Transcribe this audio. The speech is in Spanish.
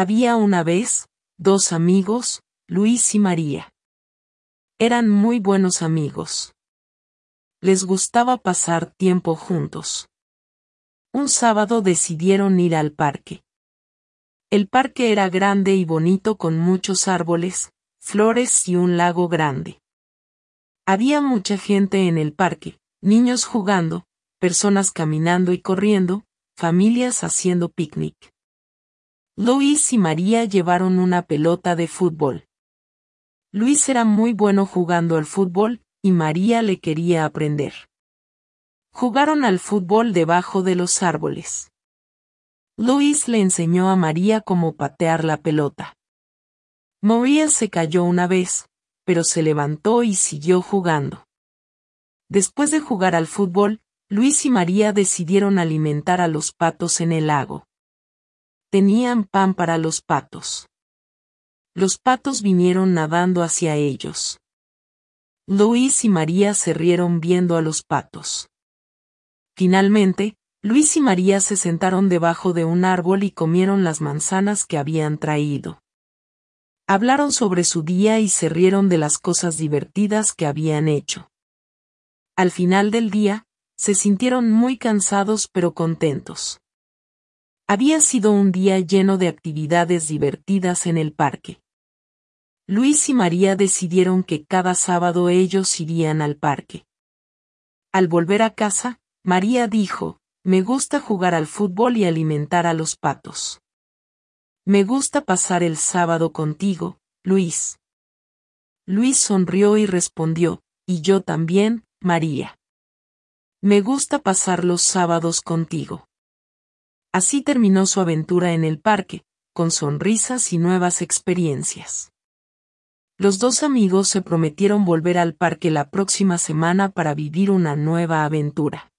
Había una vez, dos amigos, Luis y María. Eran muy buenos amigos. Les gustaba pasar tiempo juntos. Un sábado decidieron ir al parque. El parque era grande y bonito con muchos árboles, flores y un lago grande. Había mucha gente en el parque, niños jugando, personas caminando y corriendo, familias haciendo picnic. Luis y María llevaron una pelota de fútbol. Luis era muy bueno jugando al fútbol, y María le quería aprender. Jugaron al fútbol debajo de los árboles. Luis le enseñó a María cómo patear la pelota. María se cayó una vez, pero se levantó y siguió jugando. Después de jugar al fútbol, Luis y María decidieron alimentar a los patos en el lago. Tenían pan para los patos. Los patos vinieron nadando hacia ellos. Luis y María se rieron viendo a los patos. Finalmente, Luis y María se sentaron debajo de un árbol y comieron las manzanas que habían traído. Hablaron sobre su día y se rieron de las cosas divertidas que habían hecho. Al final del día, se sintieron muy cansados pero contentos. Había sido un día lleno de actividades divertidas en el parque. Luis y María decidieron que cada sábado ellos irían al parque. Al volver a casa, María dijo, me gusta jugar al fútbol y alimentar a los patos. Me gusta pasar el sábado contigo, Luis. Luis sonrió y respondió, y yo también, María. Me gusta pasar los sábados contigo. Así terminó su aventura en el parque, con sonrisas y nuevas experiencias. Los dos amigos se prometieron volver al parque la próxima semana para vivir una nueva aventura.